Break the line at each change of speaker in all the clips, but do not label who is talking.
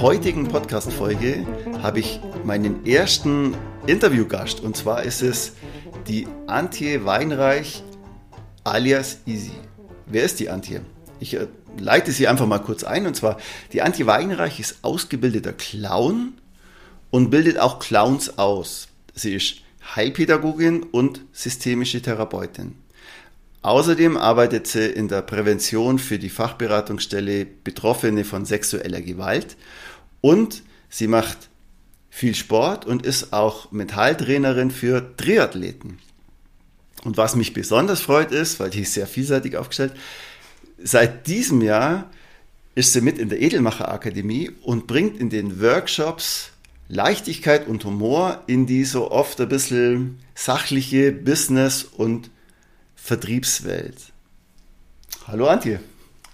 Heutigen Podcast-Folge habe ich meinen ersten Interviewgast und zwar ist es die Antje Weinreich alias Easy. Wer ist die Antje? Ich äh, leite sie einfach mal kurz ein und zwar die Antje Weinreich ist ausgebildeter Clown und bildet auch Clowns aus. Sie ist Heilpädagogin und systemische Therapeutin. Außerdem arbeitet sie in der Prävention für die Fachberatungsstelle Betroffene von sexueller Gewalt und sie macht viel Sport und ist auch Mentaltrainerin für Triathleten. Und was mich besonders freut ist, weil die ist sehr vielseitig aufgestellt, seit diesem Jahr ist sie mit in der Edelmacher Akademie und bringt in den Workshops Leichtigkeit und Humor in die so oft ein bisschen sachliche Business- und Vertriebswelt. Hallo Antje.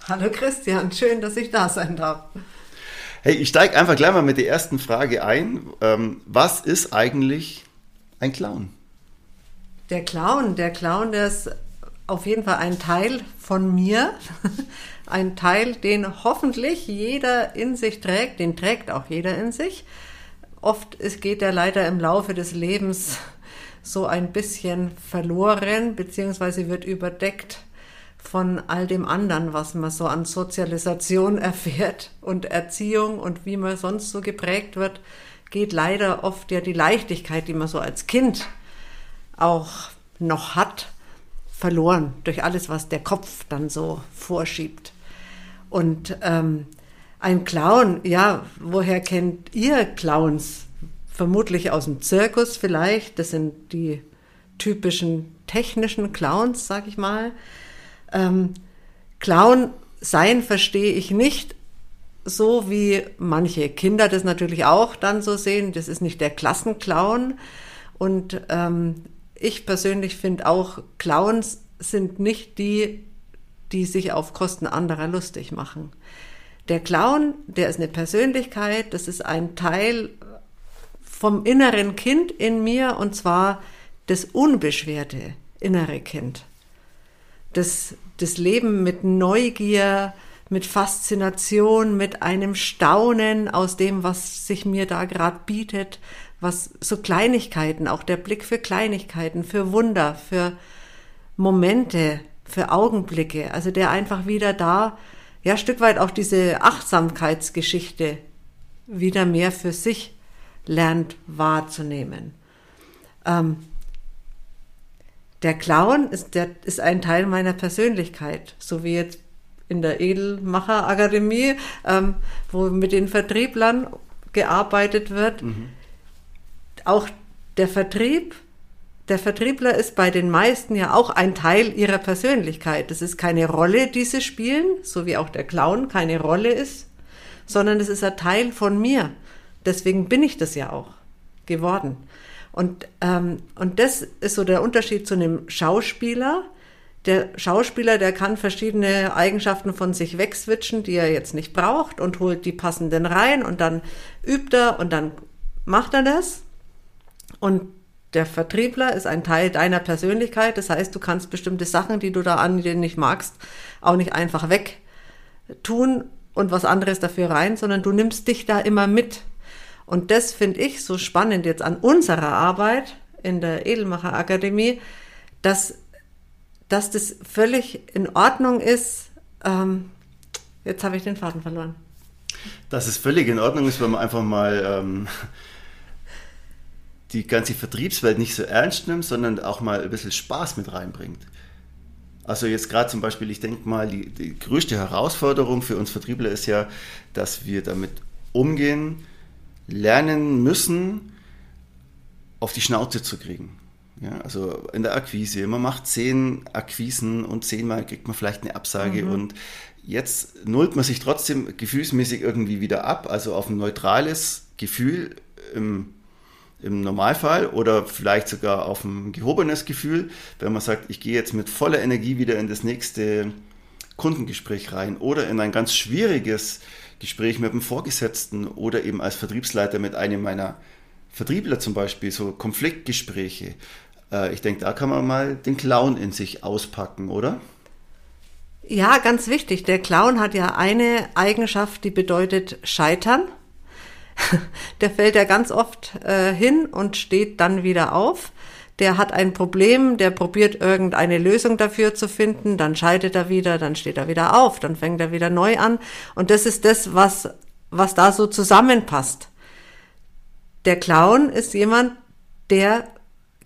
Hallo Christian, schön, dass ich da sein darf.
Hey, ich steige einfach gleich mal mit der ersten Frage ein. Ähm, was ist eigentlich ein Clown?
Der Clown, der Clown, der ist auf jeden Fall ein Teil von mir. ein Teil, den hoffentlich jeder in sich trägt, den trägt auch jeder in sich. Oft geht er leider im Laufe des Lebens so ein bisschen verloren, beziehungsweise wird überdeckt von all dem anderen, was man so an Sozialisation erfährt und Erziehung und wie man sonst so geprägt wird, geht leider oft ja die Leichtigkeit, die man so als Kind auch noch hat, verloren durch alles, was der Kopf dann so vorschiebt. Und ähm, ein Clown, ja, woher kennt ihr Clowns? Vermutlich aus dem Zirkus vielleicht. Das sind die typischen technischen Clowns, sag ich mal. Ähm, Clown sein verstehe ich nicht so, wie manche Kinder das natürlich auch dann so sehen. Das ist nicht der Klassenclown. Und ähm, ich persönlich finde auch, Clowns sind nicht die, die sich auf Kosten anderer lustig machen. Der Clown, der ist eine Persönlichkeit, das ist ein Teil vom inneren Kind in mir und zwar das unbeschwerte innere Kind das, das Leben mit Neugier, mit Faszination, mit einem Staunen aus dem, was sich mir da gerade bietet, was so Kleinigkeiten, auch der Blick für Kleinigkeiten, für Wunder, für Momente, für Augenblicke, also der einfach wieder da, ja, Stück weit auch diese Achtsamkeitsgeschichte wieder mehr für sich lernt wahrzunehmen. Ähm, der Clown ist, der, ist ein Teil meiner Persönlichkeit, so wie jetzt in der Edelmacher Akademie, ähm, wo mit den Vertrieblern gearbeitet wird. Mhm. Auch der Vertrieb, der Vertriebler ist bei den meisten ja auch ein Teil ihrer Persönlichkeit. Das ist keine Rolle, die sie spielen, so wie auch der Clown keine Rolle ist, sondern es ist ein Teil von mir. Deswegen bin ich das ja auch geworden. Und, ähm, und das ist so der Unterschied zu einem Schauspieler. Der Schauspieler, der kann verschiedene Eigenschaften von sich wegswitchen, die er jetzt nicht braucht und holt die passenden rein und dann übt er und dann macht er das. Und der Vertriebler ist ein Teil deiner Persönlichkeit. Das heißt, du kannst bestimmte Sachen, die du da an dir nicht magst, auch nicht einfach weg tun und was anderes dafür rein, sondern du nimmst dich da immer mit. Und das finde ich so spannend jetzt an unserer Arbeit in der Edelmacher Akademie, dass dass das völlig in Ordnung ist. Ähm, jetzt habe ich den Faden verloren.
Dass es völlig in Ordnung ist, wenn man einfach mal ähm, die ganze Vertriebswelt nicht so ernst nimmt, sondern auch mal ein bisschen Spaß mit reinbringt. Also jetzt gerade zum Beispiel, ich denke mal, die, die größte Herausforderung für uns Vertriebler ist ja, dass wir damit umgehen, lernen müssen, auf die Schnauze zu kriegen. Ja, also in der Akquise, man macht zehn Akquisen und zehnmal kriegt man vielleicht eine Absage mhm. und jetzt nullt man sich trotzdem gefühlsmäßig irgendwie wieder ab, also auf ein neutrales Gefühl im, im Normalfall oder vielleicht sogar auf ein gehobenes Gefühl, wenn man sagt, ich gehe jetzt mit voller Energie wieder in das nächste Kundengespräch rein oder in ein ganz schwieriges Gespräch mit dem Vorgesetzten oder eben als Vertriebsleiter mit einem meiner Vertriebler zum Beispiel, so Konfliktgespräche. Äh, ich denke, da kann man mal den Clown in sich auspacken, oder?
Ja, ganz wichtig. Der Clown hat ja eine Eigenschaft, die bedeutet scheitern. Der fällt ja ganz oft äh, hin und steht dann wieder auf. Der hat ein Problem, der probiert irgendeine Lösung dafür zu finden, dann scheitert er wieder, dann steht er wieder auf, dann fängt er wieder neu an. Und das ist das, was, was da so zusammenpasst. Der Clown ist jemand, der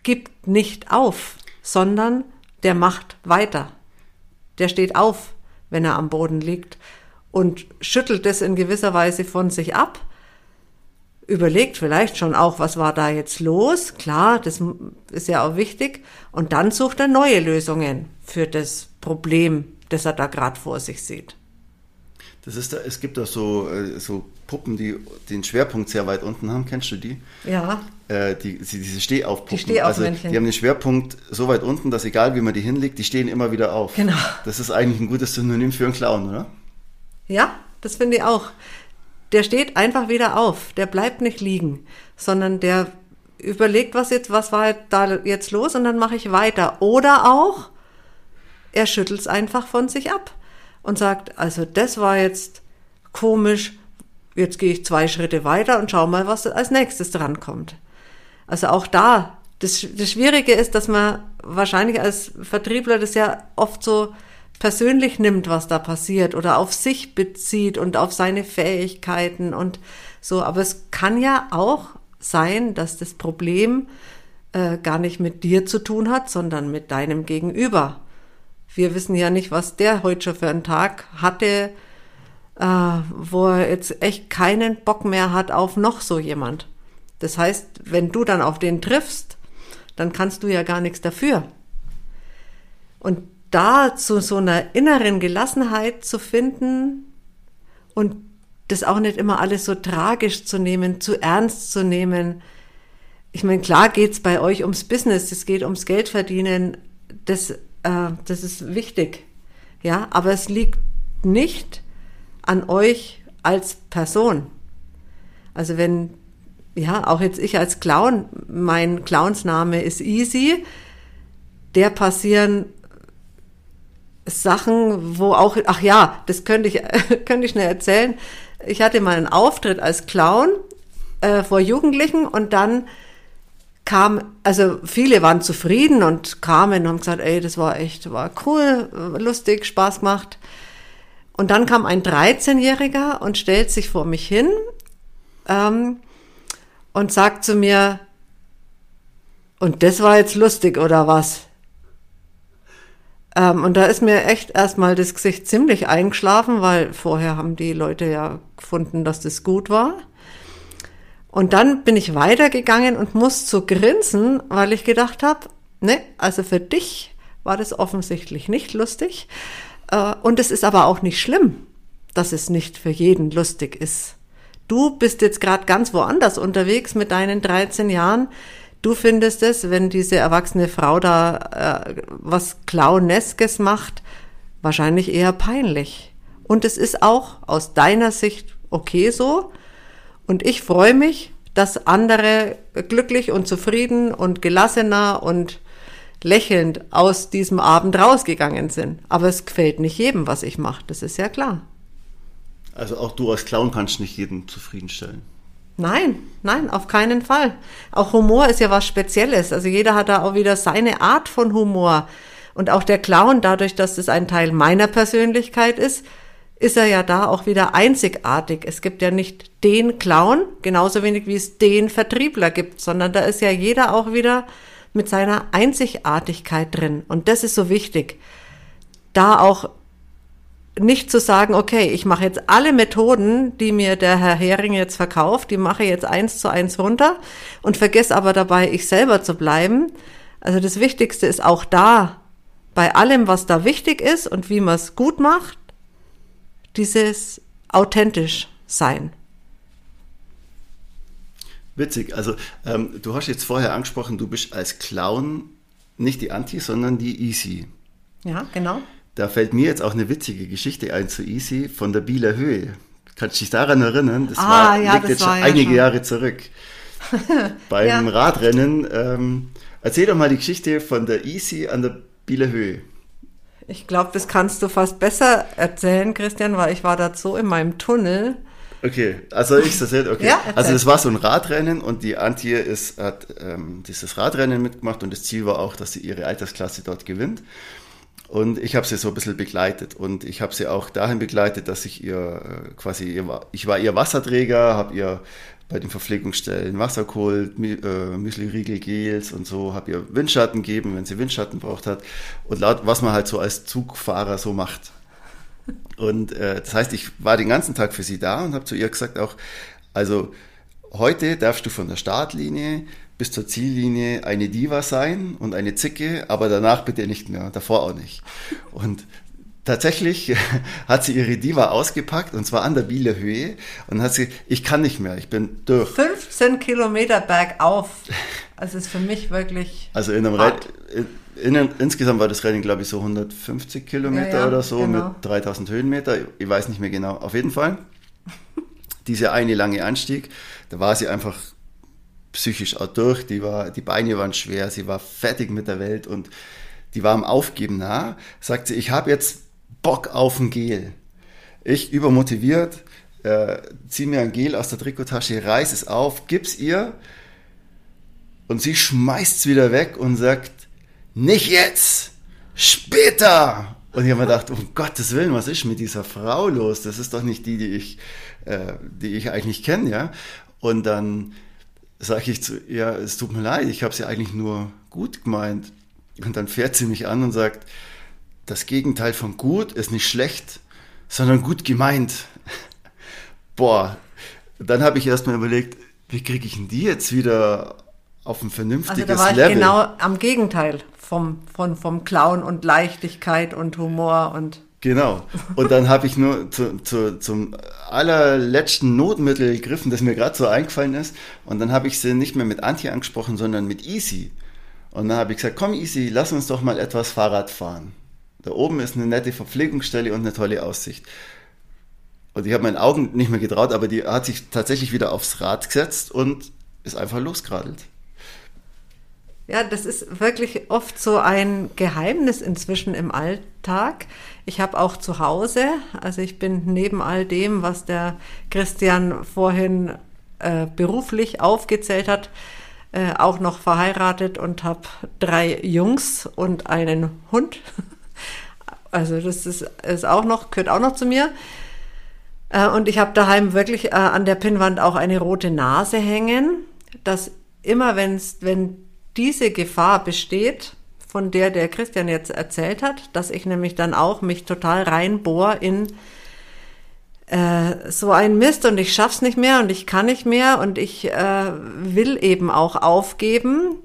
gibt nicht auf, sondern der macht weiter. Der steht auf, wenn er am Boden liegt und schüttelt es in gewisser Weise von sich ab, überlegt vielleicht schon auch, was war da jetzt los, klar, das ist ja auch wichtig, und dann sucht er neue Lösungen für das Problem, das er da gerade vor sich sieht.
Das ist da, es gibt auch so, äh, so Puppen, die den Schwerpunkt sehr weit unten haben. Kennst du die?
Ja.
Äh, die, diese Stehaufpuppen.
Die Stehaufmännchen.
Also die haben den Schwerpunkt so weit unten, dass egal wie man die hinlegt, die stehen immer wieder auf.
Genau.
Das ist eigentlich ein gutes Synonym für einen Clown, oder?
Ja, das finde ich auch. Der steht einfach wieder auf. Der bleibt nicht liegen, sondern der überlegt, was jetzt, was war da jetzt los und dann mache ich weiter. Oder auch, er schüttelt es einfach von sich ab und sagt, also das war jetzt komisch, jetzt gehe ich zwei Schritte weiter und schau mal, was als nächstes drankommt. Also auch da, das, das Schwierige ist, dass man wahrscheinlich als Vertriebler das ja oft so persönlich nimmt, was da passiert oder auf sich bezieht und auf seine Fähigkeiten und so. Aber es kann ja auch sein, dass das Problem äh, gar nicht mit dir zu tun hat, sondern mit deinem Gegenüber. Wir wissen ja nicht, was der heute schon für einen Tag hatte, äh, wo er jetzt echt keinen Bock mehr hat auf noch so jemand. Das heißt, wenn du dann auf den triffst, dann kannst du ja gar nichts dafür. Und da zu so einer inneren Gelassenheit zu finden und das auch nicht immer alles so tragisch zu nehmen, zu ernst zu nehmen. Ich meine, klar geht's bei euch ums Business, es geht ums Geldverdienen. Das äh, das ist wichtig. Ja, aber es liegt nicht an euch als Person. Also wenn, ja, auch jetzt ich als Clown, mein Clownsname ist Easy, der passieren Sachen, wo auch, ach ja, das könnte ich, könnte ich schnell erzählen. Ich hatte mal einen Auftritt als Clown äh, vor Jugendlichen und dann kam, also viele waren zufrieden und kamen und haben gesagt, ey, das war echt, war cool, lustig, Spaß gemacht. Und dann kam ein 13-Jähriger und stellt sich vor mich hin ähm, und sagt zu mir, und das war jetzt lustig oder was? Ähm, und da ist mir echt erstmal das Gesicht ziemlich eingeschlafen, weil vorher haben die Leute ja gefunden, dass das gut war. Und dann bin ich weitergegangen und musste grinsen, weil ich gedacht habe, ne, also für dich war das offensichtlich nicht lustig. Äh, und es ist aber auch nicht schlimm, dass es nicht für jeden lustig ist. Du bist jetzt gerade ganz woanders unterwegs mit deinen 13 Jahren. Du findest es, wenn diese erwachsene Frau da äh, was Clowneskes macht, wahrscheinlich eher peinlich. Und es ist auch aus deiner Sicht okay so. Und ich freue mich, dass andere glücklich und zufrieden und gelassener und lächelnd aus diesem Abend rausgegangen sind. Aber es gefällt nicht jedem, was ich mache, das ist ja klar.
Also auch du als Clown kannst nicht jeden zufriedenstellen.
Nein, nein, auf keinen Fall. Auch Humor ist ja was Spezielles. Also jeder hat da auch wieder seine Art von Humor. Und auch der Clown, dadurch, dass es ein Teil meiner Persönlichkeit ist, ist er ja da auch wieder einzigartig. Es gibt ja nicht den Clown, genauso wenig wie es den Vertriebler gibt, sondern da ist ja jeder auch wieder mit seiner Einzigartigkeit drin. Und das ist so wichtig. Da auch nicht zu sagen, okay, ich mache jetzt alle Methoden, die mir der Herr Hering jetzt verkauft, die mache ich jetzt eins zu eins runter und vergesse aber dabei, ich selber zu bleiben. Also das Wichtigste ist auch da, bei allem, was da wichtig ist und wie man es gut macht, dieses authentisch sein.
Witzig, also ähm, du hast jetzt vorher angesprochen, du bist als Clown nicht die Anti, sondern die Easy.
Ja, genau.
Da fällt mir jetzt auch eine witzige Geschichte ein zu Easy von der Bieler Höhe. Kannst du dich daran erinnern?
Das ah, war, ja, liegt
das
jetzt schon
ja einige schon. Jahre zurück. Beim ja. Radrennen. Ähm, erzähl doch mal die Geschichte von der Easy an der Bieler Höhe.
Ich glaube, das kannst du fast besser erzählen, Christian, weil ich war dazu in meinem Tunnel.
Okay, also ich das jetzt, okay.
Ja,
also das war so ein Radrennen und die Antje ist, hat ähm, dieses Radrennen mitgemacht und das Ziel war auch, dass sie ihre Altersklasse dort gewinnt. Und ich habe sie so ein bisschen begleitet und ich habe sie auch dahin begleitet, dass ich ihr äh, quasi, ihr, ich war ihr Wasserträger, habe ihr bei den Verpflegungsstellen Wasser geholt, äh, Müsli-Riegel, Gels und so, habe ihr Windschatten gegeben, wenn sie Windschatten braucht hat und laut, was man halt so als Zugfahrer so macht. Und äh, das heißt, ich war den ganzen Tag für sie da und habe zu ihr gesagt auch, also heute darfst du von der Startlinie bis zur Ziellinie eine Diva sein und eine Zicke, aber danach bitte nicht mehr, davor auch nicht. Und tatsächlich hat sie ihre Diva ausgepackt und zwar an der Bieler Höhe und hat sie, ich kann nicht mehr, ich bin durch.
15 Kilometer bergauf. Also ist für mich wirklich.
Also in einem Reit, in, in, insgesamt war das Rennen, glaube ich, so 150 Kilometer ja, ja, oder so genau. mit 3000 Höhenmeter. Ich weiß nicht mehr genau. Auf jeden Fall. Dieser eine lange Anstieg, da war sie einfach psychisch auch durch. Die, war, die Beine waren schwer, sie war fertig mit der Welt und die war am Aufgeben nah. Sagt sie, ich habe jetzt Bock auf ein Gel. Ich übermotiviert, äh, zieh mir ein Gel aus der Trikottasche, reiß es auf, gib's ihr und sie schmeißt es wieder weg und sagt, nicht jetzt, später. Und ich habe mir gedacht, um Gottes Willen, was ist mit dieser Frau los? Das ist doch nicht die, die ich, äh, die ich eigentlich kenne, ja. Und dann sage ich zu ihr, ja, es tut mir leid, ich habe sie eigentlich nur gut gemeint. Und dann fährt sie mich an und sagt, das Gegenteil von gut ist nicht schlecht, sondern gut gemeint. Boah, dann habe ich erstmal überlegt, wie kriege ich denn die jetzt wieder auf ein vernünftiges
also da war ich
Level?
Genau am Gegenteil vom, vom, vom Clown und Leichtigkeit und Humor und
Genau. Und dann habe ich nur zu, zu, zum allerletzten Notmittel gegriffen, das mir gerade so eingefallen ist. Und dann habe ich sie nicht mehr mit Antje angesprochen, sondern mit Easy. Und dann habe ich gesagt, komm Easy, lass uns doch mal etwas Fahrrad fahren. Da oben ist eine nette Verpflegungsstelle und eine tolle Aussicht. Und ich habe meinen Augen nicht mehr getraut, aber die hat sich tatsächlich wieder aufs Rad gesetzt und ist einfach losgeradelt.
Ja, das ist wirklich oft so ein Geheimnis inzwischen im Alltag. Ich habe auch zu Hause, also ich bin neben all dem, was der Christian vorhin äh, beruflich aufgezählt hat, äh, auch noch verheiratet und habe drei Jungs und einen Hund. Also das ist, ist auch noch, gehört auch noch zu mir. Äh, und ich habe daheim wirklich äh, an der Pinnwand auch eine rote Nase hängen, dass immer wenn's, wenn diese Gefahr besteht, von der der Christian jetzt erzählt hat, dass ich nämlich dann auch mich total reinbohr in äh, so ein Mist und ich schaff's nicht mehr und ich kann nicht mehr und ich äh, will eben auch aufgeben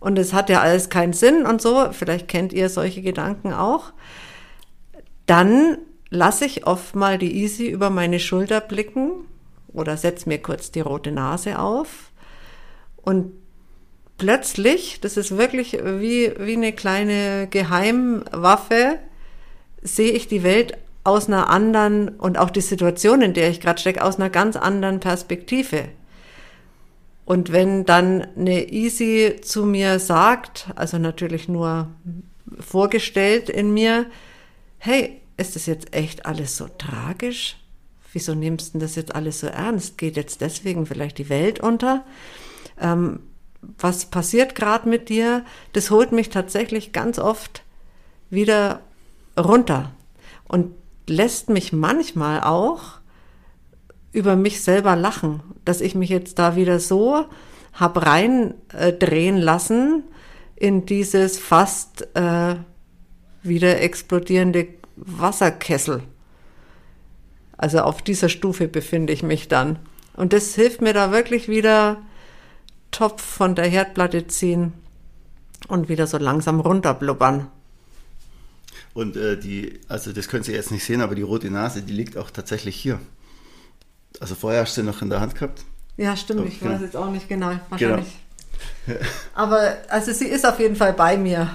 und es hat ja alles keinen Sinn und so, vielleicht kennt ihr solche Gedanken auch, dann lasse ich oft mal die Easy über meine Schulter blicken oder setz mir kurz die rote Nase auf und plötzlich, das ist wirklich wie, wie eine kleine Geheimwaffe, sehe ich die Welt aus einer anderen und auch die Situation, in der ich gerade stecke, aus einer ganz anderen Perspektive. Und wenn dann eine Easy zu mir sagt, also natürlich nur vorgestellt in mir, hey, ist das jetzt echt alles so tragisch? Wieso nimmst du das jetzt alles so ernst? Geht jetzt deswegen vielleicht die Welt unter? Ähm, was passiert gerade mit dir, das holt mich tatsächlich ganz oft wieder runter und lässt mich manchmal auch über mich selber lachen, dass ich mich jetzt da wieder so hab rein äh, drehen lassen in dieses fast äh, wieder explodierende Wasserkessel. Also auf dieser Stufe befinde ich mich dann. Und das hilft mir da wirklich wieder Topf von der Herdplatte ziehen und wieder so langsam runterblubbern.
Und äh, die, also das können Sie jetzt nicht sehen, aber die rote Nase, die liegt auch tatsächlich hier. Also vorher hast du sie noch in der Hand gehabt.
Ja, stimmt. Ich weiß jetzt auch nicht genau. Wahrscheinlich. Genau. Aber also sie ist auf jeden Fall bei mir.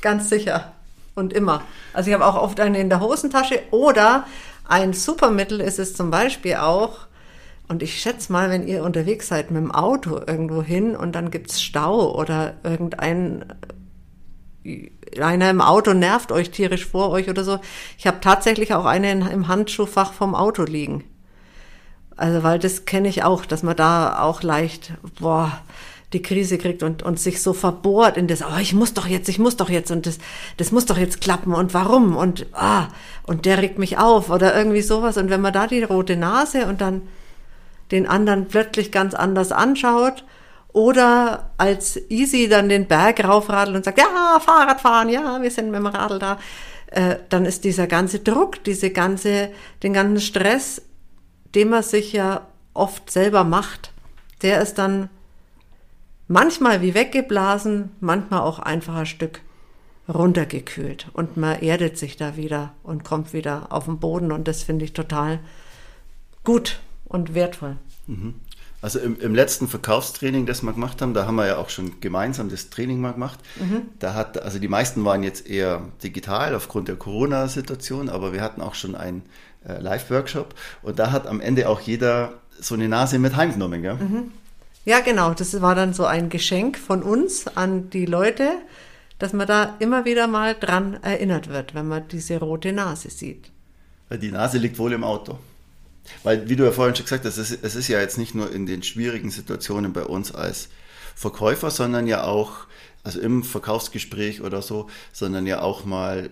Ganz sicher. Und immer. Also ich habe auch oft eine in der Hosentasche. Oder ein Supermittel ist es zum Beispiel auch. Und ich schätze mal, wenn ihr unterwegs seid mit dem Auto irgendwo hin und dann gibt es Stau oder irgendein einer im Auto nervt euch tierisch vor euch oder so. Ich habe tatsächlich auch eine im Handschuhfach vom Auto liegen. Also, weil das kenne ich auch, dass man da auch leicht, boah, die Krise kriegt und, und sich so verbohrt in das, oh, ich muss doch jetzt, ich muss doch jetzt und das, das muss doch jetzt klappen und warum und, ah, und der regt mich auf oder irgendwie sowas. Und wenn man da die rote Nase und dann den anderen plötzlich ganz anders anschaut oder als Easy dann den Berg raufradelt und sagt, ja, Fahrradfahren, ja, wir sind mit dem Radl da, äh, dann ist dieser ganze Druck, diese ganze, den ganzen Stress den man sich ja oft selber macht, der ist dann manchmal wie weggeblasen, manchmal auch einfach ein Stück runtergekühlt und man erdet sich da wieder und kommt wieder auf den Boden und das finde ich total gut und wertvoll.
Mhm. Also im, im, letzten Verkaufstraining, das wir gemacht haben, da haben wir ja auch schon gemeinsam das Training mal gemacht. Mhm. Da hat, also die meisten waren jetzt eher digital aufgrund der Corona-Situation, aber wir hatten auch schon ein äh, Live-Workshop und da hat am Ende auch jeder so eine Nase mit heimgenommen. Gell? Mhm.
Ja, genau. Das war dann so ein Geschenk von uns an die Leute, dass man da immer wieder mal dran erinnert wird, wenn man diese rote Nase sieht.
Die Nase liegt wohl im Auto. Weil, wie du ja vorhin schon gesagt hast, es ist, es ist ja jetzt nicht nur in den schwierigen Situationen bei uns als Verkäufer, sondern ja auch, also im Verkaufsgespräch oder so, sondern ja auch mal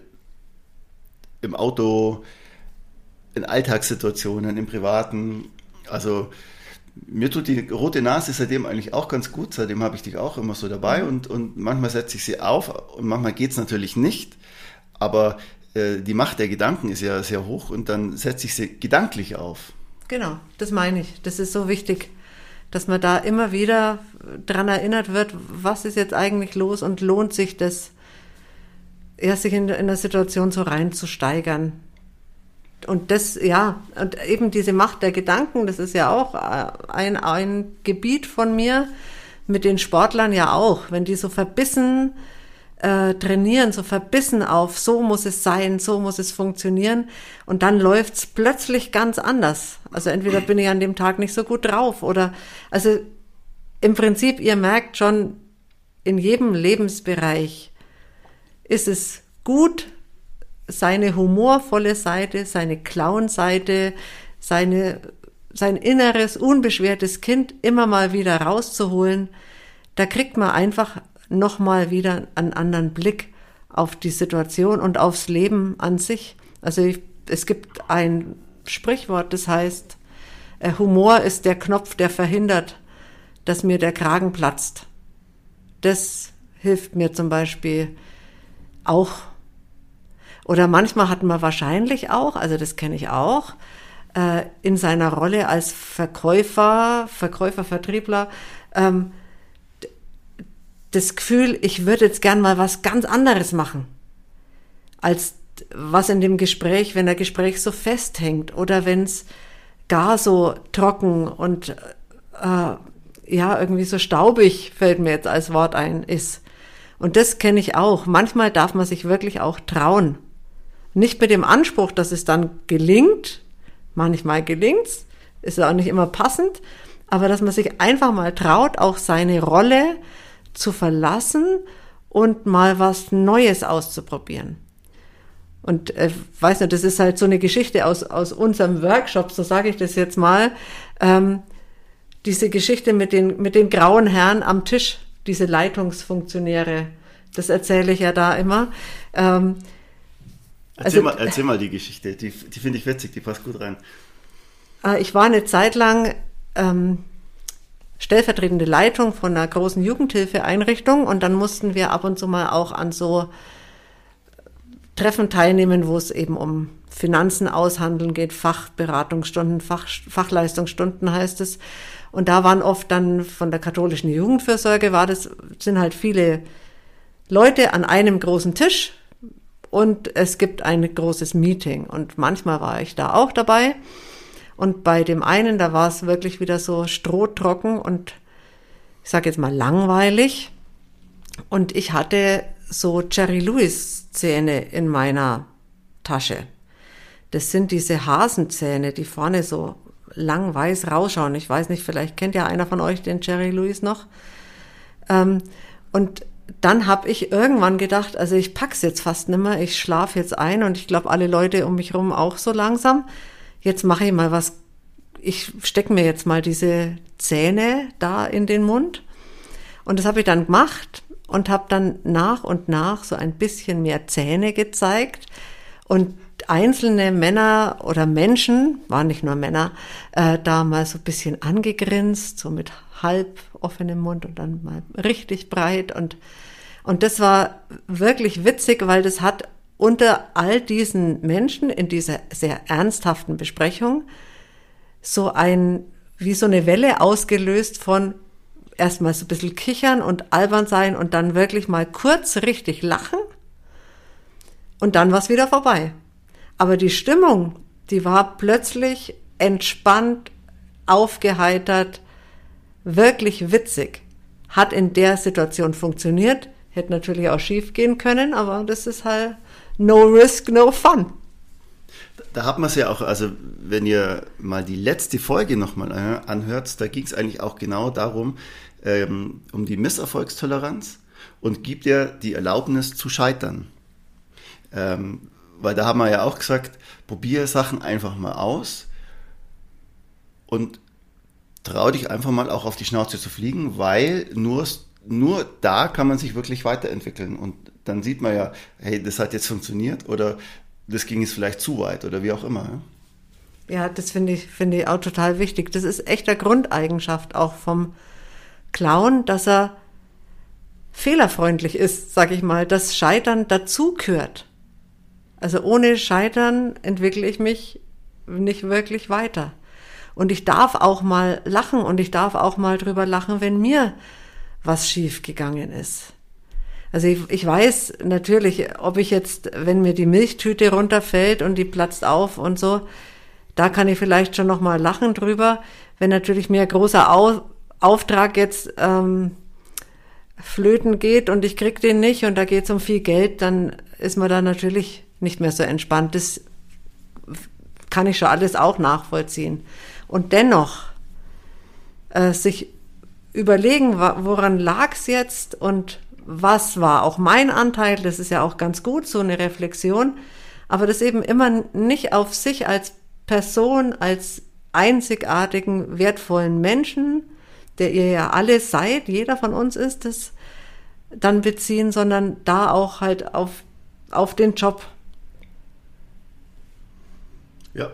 im Auto, in Alltagssituationen, im Privaten. Also mir tut die rote Nase seitdem eigentlich auch ganz gut. Seitdem habe ich dich auch immer so dabei und, und manchmal setze ich sie auf und manchmal geht es natürlich nicht. Aber äh, die Macht der Gedanken ist ja sehr hoch und dann setze ich sie gedanklich auf.
Genau, das meine ich. Das ist so wichtig, dass man da immer wieder dran erinnert wird, was ist jetzt eigentlich los und lohnt sich das, ja, sich in, in der Situation so reinzusteigern und das, ja, und eben diese Macht der Gedanken, das ist ja auch äh, ein, ein Gebiet von mir, mit den Sportlern ja auch, wenn die so verbissen äh, trainieren, so verbissen auf, so muss es sein, so muss es funktionieren und dann läuft's plötzlich ganz anders. Also entweder bin ich an dem Tag nicht so gut drauf oder, also im Prinzip, ihr merkt schon, in jedem Lebensbereich ist es gut, seine humorvolle Seite, seine Clown-Seite, seine, sein inneres, unbeschwertes Kind immer mal wieder rauszuholen, da kriegt man einfach nochmal wieder einen anderen Blick auf die Situation und aufs Leben an sich. Also ich, es gibt ein Sprichwort, das heißt, äh, Humor ist der Knopf, der verhindert, dass mir der Kragen platzt. Das hilft mir zum Beispiel auch oder manchmal hat man wahrscheinlich auch, also das kenne ich auch, äh, in seiner Rolle als Verkäufer, Verkäufer, Vertriebler, ähm, das Gefühl, ich würde jetzt gern mal was ganz anderes machen, als was in dem Gespräch, wenn der Gespräch so festhängt oder wenn es gar so trocken und äh, ja, irgendwie so staubig, fällt mir jetzt als Wort ein, ist. Und das kenne ich auch. Manchmal darf man sich wirklich auch trauen, nicht mit dem Anspruch, dass es dann gelingt. Manchmal gelingt's, ist auch nicht immer passend, aber dass man sich einfach mal traut, auch seine Rolle zu verlassen und mal was Neues auszuprobieren. Und äh, weiß nicht, das ist halt so eine Geschichte aus, aus unserem Workshop, so sage ich das jetzt mal. Ähm, diese Geschichte mit den, mit den grauen Herren am Tisch, diese Leitungsfunktionäre, Das erzähle ich ja da immer. Ähm,
erzähl, also, mal, erzähl mal die Geschichte, die, die finde ich witzig, die passt gut rein.
Äh, ich war eine Zeit lang ähm, stellvertretende Leitung von einer großen Jugendhilfeeinrichtung und dann mussten wir ab und zu mal auch an so Treffen teilnehmen, wo es eben um Finanzen aushandeln geht, Fachberatungsstunden, Fach, Fachleistungsstunden heißt es. Und da waren oft dann von der katholischen Jugendfürsorge war das, sind halt viele Leute an einem großen Tisch und es gibt ein großes Meeting. Und manchmal war ich da auch dabei. Und bei dem einen, da war es wirklich wieder so strohtrocken und ich sage jetzt mal langweilig. Und ich hatte so Jerry Lewis Zähne in meiner Tasche. Das sind diese Hasenzähne, die vorne so lang weiß rausschauen. Ich weiß nicht, vielleicht kennt ja einer von euch den Jerry Lewis noch. Ähm, und dann habe ich irgendwann gedacht, also ich pack's jetzt fast nimmer, ich schlafe jetzt ein und ich glaube alle Leute um mich rum auch so langsam. Jetzt mache ich mal was. Ich stecke mir jetzt mal diese Zähne da in den Mund. Und das habe ich dann gemacht und habe dann nach und nach so ein bisschen mehr Zähne gezeigt. Und einzelne Männer oder Menschen, waren nicht nur Männer, äh, da mal so ein bisschen angegrinst, so mit halb offenem Mund und dann mal richtig breit und und das war wirklich witzig, weil das hat unter all diesen Menschen in dieser sehr ernsthaften Besprechung so ein, wie so eine Welle ausgelöst von erstmal so ein bisschen kichern und albern sein und dann wirklich mal kurz richtig lachen und dann war es wieder vorbei. Aber die Stimmung, die war plötzlich entspannt, aufgeheitert, wirklich witzig. Hat in der Situation funktioniert. Hätte natürlich auch schief gehen können, aber das ist halt no risk, no fun.
Da hat man es ja auch, also wenn ihr mal die letzte Folge nochmal anhört, da ging es eigentlich auch genau darum, ähm, um die Misserfolgstoleranz und gibt ihr die Erlaubnis zu scheitern. Ähm, weil da haben wir ja auch gesagt, probiere Sachen einfach mal aus und trau dich einfach mal auch auf die Schnauze zu fliegen, weil nur, nur da kann man sich wirklich weiterentwickeln. Und dann sieht man ja, hey, das hat jetzt funktioniert oder das ging jetzt vielleicht zu weit oder wie auch immer.
Ja, das finde ich, finde ich auch total wichtig. Das ist echter Grundeigenschaft auch vom Clown, dass er fehlerfreundlich ist, sag ich mal, dass Scheitern dazu gehört. Also ohne Scheitern entwickle ich mich nicht wirklich weiter. Und ich darf auch mal lachen und ich darf auch mal drüber lachen, wenn mir was schief gegangen ist. Also ich, ich weiß natürlich, ob ich jetzt, wenn mir die Milchtüte runterfällt und die platzt auf und so, da kann ich vielleicht schon noch mal lachen drüber. Wenn natürlich mir ein großer Au Auftrag jetzt ähm, flöten geht und ich krieg den nicht und da geht es um viel Geld, dann ist man da natürlich nicht mehr so entspannt. Das kann ich schon alles auch nachvollziehen. Und dennoch äh, sich überlegen, woran lag es jetzt und was war auch mein Anteil, das ist ja auch ganz gut, so eine Reflexion, aber das eben immer nicht auf sich als Person, als einzigartigen, wertvollen Menschen, der ihr ja alle seid, jeder von uns ist, das dann beziehen, sondern da auch halt auf, auf den Job
ja.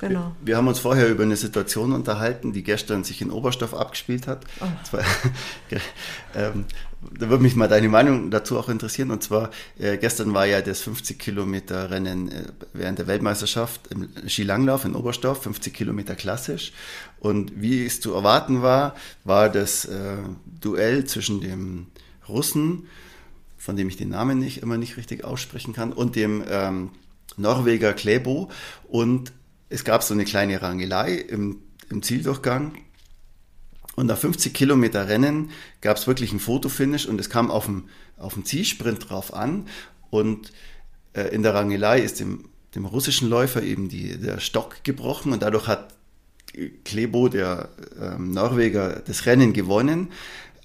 Genau. Wir, wir, haben uns vorher über eine Situation unterhalten, die gestern sich in Oberstoff abgespielt hat. Oh. Zwar, ähm, da würde mich mal deine Meinung dazu auch interessieren. Und zwar, äh, gestern war ja das 50 Kilometer Rennen äh, während der Weltmeisterschaft im Skilanglauf in Oberstoff, 50 Kilometer klassisch. Und wie es zu erwarten war, war das äh, Duell zwischen dem Russen, von dem ich den Namen nicht immer nicht richtig aussprechen kann, und dem ähm, Norweger Klebo und es gab so eine kleine Rangelei im, im Zieldurchgang. Und nach 50 Kilometer Rennen gab es wirklich ein Fotofinish und es kam auf dem, auf dem Zielsprint drauf an. Und äh, in der Rangelei ist dem, dem russischen Läufer eben die, der Stock gebrochen und dadurch hat Klebo, der ähm, Norweger, das Rennen gewonnen.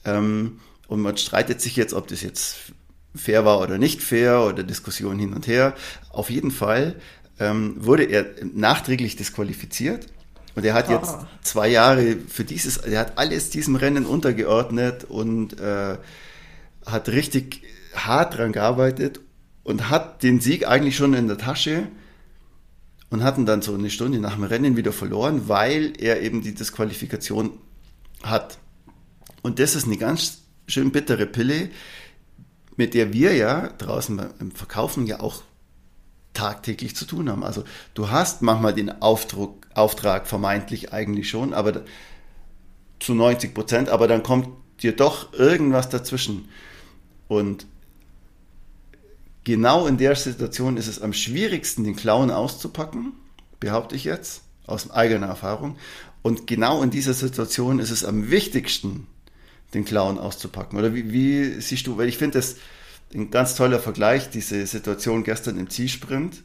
Ähm, und man streitet sich jetzt, ob das jetzt fair war oder nicht fair oder Diskussion hin und her. Auf jeden Fall ähm, wurde er nachträglich disqualifiziert. Und er hat jetzt ah. zwei Jahre für dieses, er hat alles diesem Rennen untergeordnet und äh, hat richtig, hart dran gearbeitet und hat den Sieg eigentlich schon in der Tasche und hatten dann so eine Stunde nach dem Rennen wieder verloren, weil er eben die Disqualifikation hat. Und das ist eine ganz schön bittere Pille, mit der wir ja draußen im Verkaufen ja auch tagtäglich zu tun haben. Also du hast manchmal den Aufdruck, Auftrag vermeintlich eigentlich schon, aber zu 90 Prozent, aber dann kommt dir doch irgendwas dazwischen. Und genau in der Situation ist es am schwierigsten, den Clown auszupacken, behaupte ich jetzt, aus eigener Erfahrung. Und genau in dieser Situation ist es am wichtigsten, den Clown auszupacken. Oder wie, wie siehst du, weil ich finde das ein ganz toller Vergleich, diese Situation gestern im Zielsprint.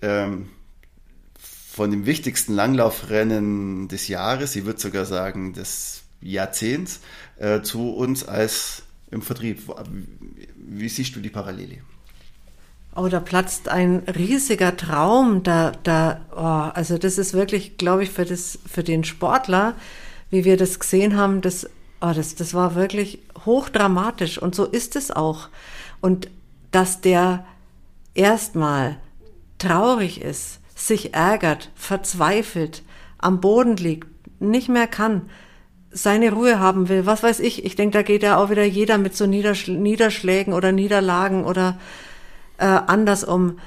Ähm, von dem wichtigsten Langlaufrennen des Jahres, ich würde sogar sagen des Jahrzehnts, äh, zu uns als im Vertrieb. Wie siehst du die Parallele?
Oh, da platzt ein riesiger Traum. Da, da, oh, also das ist wirklich, glaube ich, für das, für den Sportler, wie wir das gesehen haben, das, oh, das, das war wirklich hochdramatisch. Und so ist es auch. Und dass der erstmal traurig ist, sich ärgert, verzweifelt, am Boden liegt, nicht mehr kann, seine Ruhe haben will, was weiß ich. Ich denke, da geht ja auch wieder jeder mit so Niederschlägen oder Niederlagen oder äh, anders um.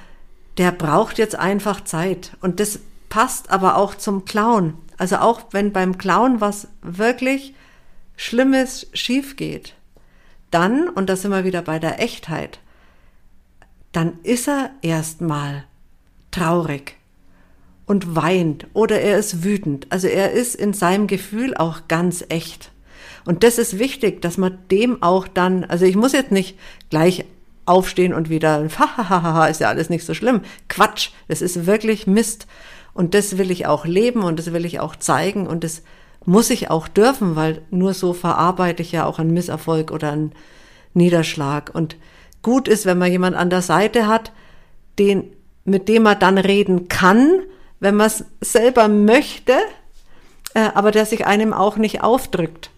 Der braucht jetzt einfach Zeit. Und das passt aber auch zum Clown. Also auch wenn beim Clown was wirklich Schlimmes schief geht, dann, und da sind wir wieder bei der Echtheit, dann ist er erstmal traurig und weint oder er ist wütend. Also er ist in seinem Gefühl auch ganz echt. Und das ist wichtig, dass man dem auch dann, also ich muss jetzt nicht gleich aufstehen und wieder, hahaha, ist ja alles nicht so schlimm. Quatsch, das ist wirklich Mist. Und das will ich auch leben und das will ich auch zeigen und das muss ich auch dürfen, weil nur so verarbeite ich ja auch einen Misserfolg oder einen Niederschlag. Und gut ist, wenn man jemand an der Seite hat, den, mit dem man dann reden kann, wenn man es selber möchte, äh, aber der sich einem auch nicht aufdrückt.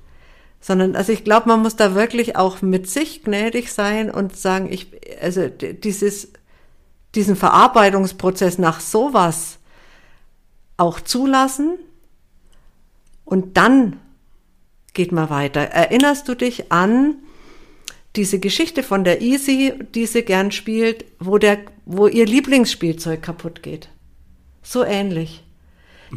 Sondern, also ich glaube, man muss da wirklich auch mit sich gnädig sein und sagen, ich, also dieses, diesen Verarbeitungsprozess nach sowas auch zulassen und dann geht man weiter. Erinnerst du dich an diese Geschichte von der Easy, die sie gern spielt, wo der, wo ihr Lieblingsspielzeug kaputt geht? So ähnlich.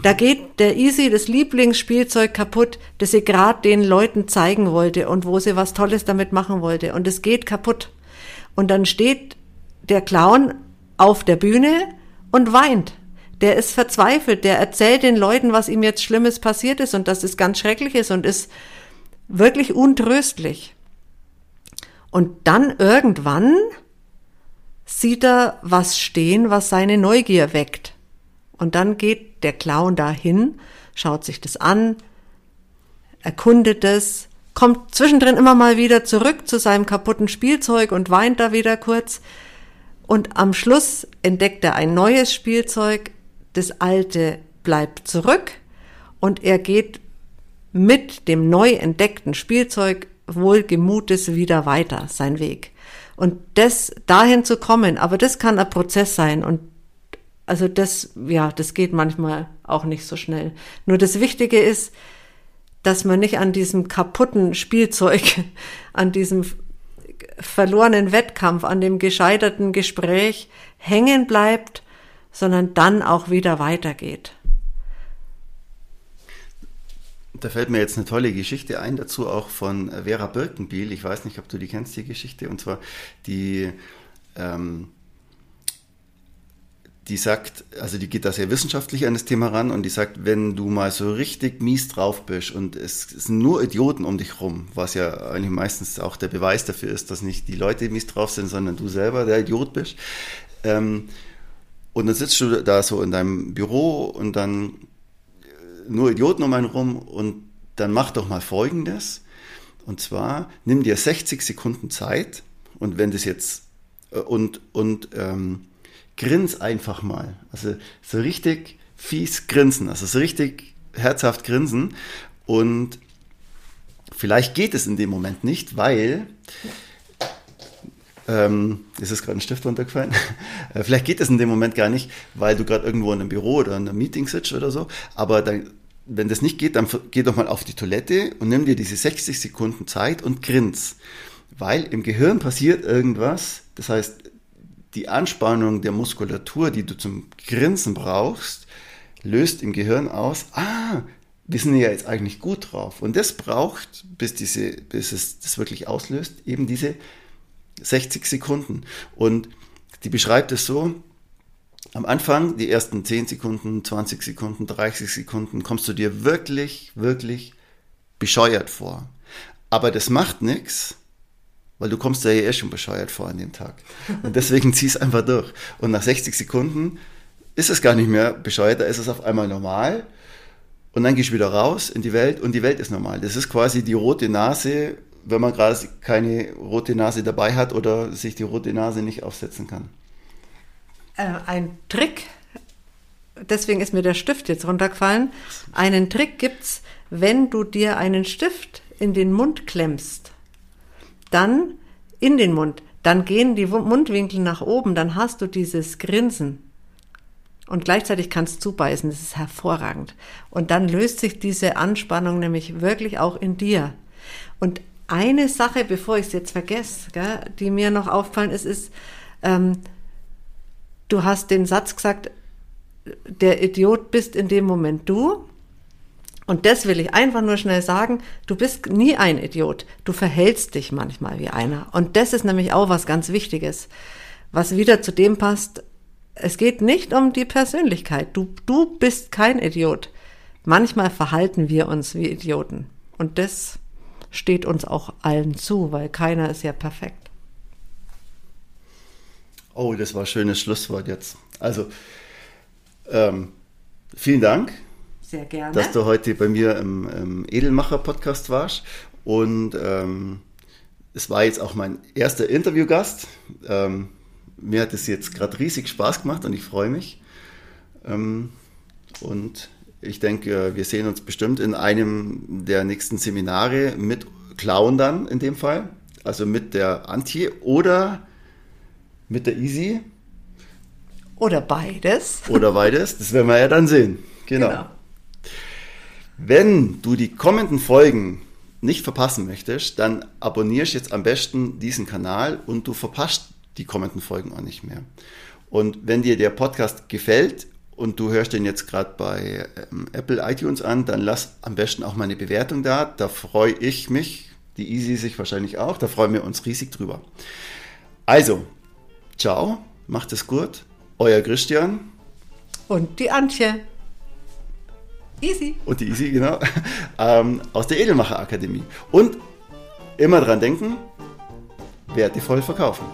Da geht der Easy das Lieblingsspielzeug kaputt, das sie gerade den Leuten zeigen wollte und wo sie was Tolles damit machen wollte. Und es geht kaputt. Und dann steht der Clown auf der Bühne und weint. Der ist verzweifelt, der erzählt den Leuten, was ihm jetzt Schlimmes passiert ist und dass es ganz schrecklich ist und ist wirklich untröstlich. Und dann irgendwann sieht er was stehen, was seine Neugier weckt. Und dann geht der Clown dahin, schaut sich das an, erkundet es, kommt zwischendrin immer mal wieder zurück zu seinem kaputten Spielzeug und weint da wieder kurz. Und am Schluss entdeckt er ein neues Spielzeug, das alte bleibt zurück und er geht mit dem neu entdeckten Spielzeug wohlgemutes wieder weiter, sein Weg. Und das dahin zu kommen, aber das kann ein Prozess sein und also das, ja, das geht manchmal auch nicht so schnell. Nur das Wichtige ist, dass man nicht an diesem kaputten Spielzeug, an diesem verlorenen Wettkampf, an dem gescheiterten Gespräch hängen bleibt, sondern dann auch wieder weitergeht.
Da fällt mir jetzt eine tolle Geschichte ein, dazu auch von Vera Birkenbiel. Ich weiß nicht, ob du die kennst, die Geschichte. Und zwar die ähm, die sagt, also die geht da sehr wissenschaftlich an das Thema ran und die sagt, wenn du mal so richtig mies drauf bist und es, sind nur Idioten um dich rum, was ja eigentlich meistens auch der Beweis dafür ist, dass nicht die Leute mies drauf sind, sondern du selber der Idiot bist. Ähm, und dann sitzt du da so in deinem Büro und dann äh, nur Idioten um einen rum und dann mach doch mal Folgendes. Und zwar nimm dir 60 Sekunden Zeit und wenn das jetzt äh, und, und ähm, grins einfach mal. Also so richtig fies grinsen, also so richtig herzhaft grinsen. Und vielleicht geht es in dem Moment nicht, weil ähm, ist es gerade ein Stift runtergefallen? Äh, vielleicht geht es in dem Moment gar nicht, weil du gerade irgendwo in einem Büro oder in einem Meeting sitzt oder so. Aber dann, wenn das nicht geht, dann geh doch mal auf die Toilette und nimm dir diese 60 Sekunden Zeit und grins. Weil im Gehirn passiert irgendwas. Das heißt, die Anspannung der Muskulatur, die du zum Grinsen brauchst, löst im Gehirn aus, ah, wir sind ja jetzt eigentlich gut drauf. Und das braucht, bis, diese, bis es das wirklich auslöst, eben diese 60 Sekunden. Und die beschreibt es so, am Anfang, die ersten 10 Sekunden, 20 Sekunden, 30 Sekunden, kommst du dir wirklich, wirklich bescheuert vor. Aber das macht nichts, weil du kommst ja eh schon bescheuert vor an dem Tag. Und deswegen zieh es einfach durch. Und nach 60 Sekunden ist es gar nicht mehr bescheuert, da ist es auf einmal normal. Und dann gehst du wieder raus in die Welt und die Welt ist normal. Das ist quasi die rote Nase wenn man gerade keine rote Nase dabei hat oder sich die rote Nase nicht aufsetzen kann.
Äh, ein Trick, deswegen ist mir der Stift jetzt runtergefallen. Einen Trick gibt es, wenn du dir einen Stift in den Mund klemmst, dann in den Mund, dann gehen die Mundwinkel nach oben, dann hast du dieses Grinsen. Und gleichzeitig kannst du zubeißen, das ist hervorragend. Und dann löst sich diese Anspannung nämlich wirklich auch in dir. Und eine Sache, bevor ich es jetzt vergesse, gell, die mir noch aufgefallen ist, ist, ähm, du hast den Satz gesagt, der Idiot bist in dem Moment du. Und das will ich einfach nur schnell sagen, du bist nie ein Idiot. Du verhältst dich manchmal wie einer. Und das ist nämlich auch was ganz Wichtiges, was wieder zu dem passt. Es geht nicht um die Persönlichkeit. Du, du bist kein Idiot. Manchmal verhalten wir uns wie Idioten. Und das steht uns auch allen zu, weil keiner ist ja perfekt.
Oh, das war ein schönes Schlusswort jetzt. Also, ähm, vielen Dank.
Sehr gerne.
Dass du heute bei mir im, im Edelmacher-Podcast warst. Und ähm, es war jetzt auch mein erster Interviewgast. Ähm, mir hat es jetzt gerade riesig Spaß gemacht und ich freue mich. Ähm, und ich denke, wir sehen uns bestimmt in einem der nächsten Seminare mit Clown dann in dem Fall, also mit der Antje oder mit der Easy.
Oder beides.
Oder beides, das werden wir ja dann sehen. Genau. genau. Wenn du die kommenden Folgen nicht verpassen möchtest, dann abonnierst jetzt am besten diesen Kanal und du verpasst die kommenden Folgen auch nicht mehr. Und wenn dir der Podcast gefällt, und du hörst den jetzt gerade bei ähm, Apple iTunes an, dann lass am besten auch mal eine Bewertung da. Da freue ich mich, die Easy sich wahrscheinlich auch, da freuen wir uns riesig drüber. Also, ciao, macht es gut. Euer Christian.
Und die Antje. Easy.
Und die Easy, genau. Ähm, aus der Edelmacher Akademie. Und immer dran denken, wertevoll verkaufen.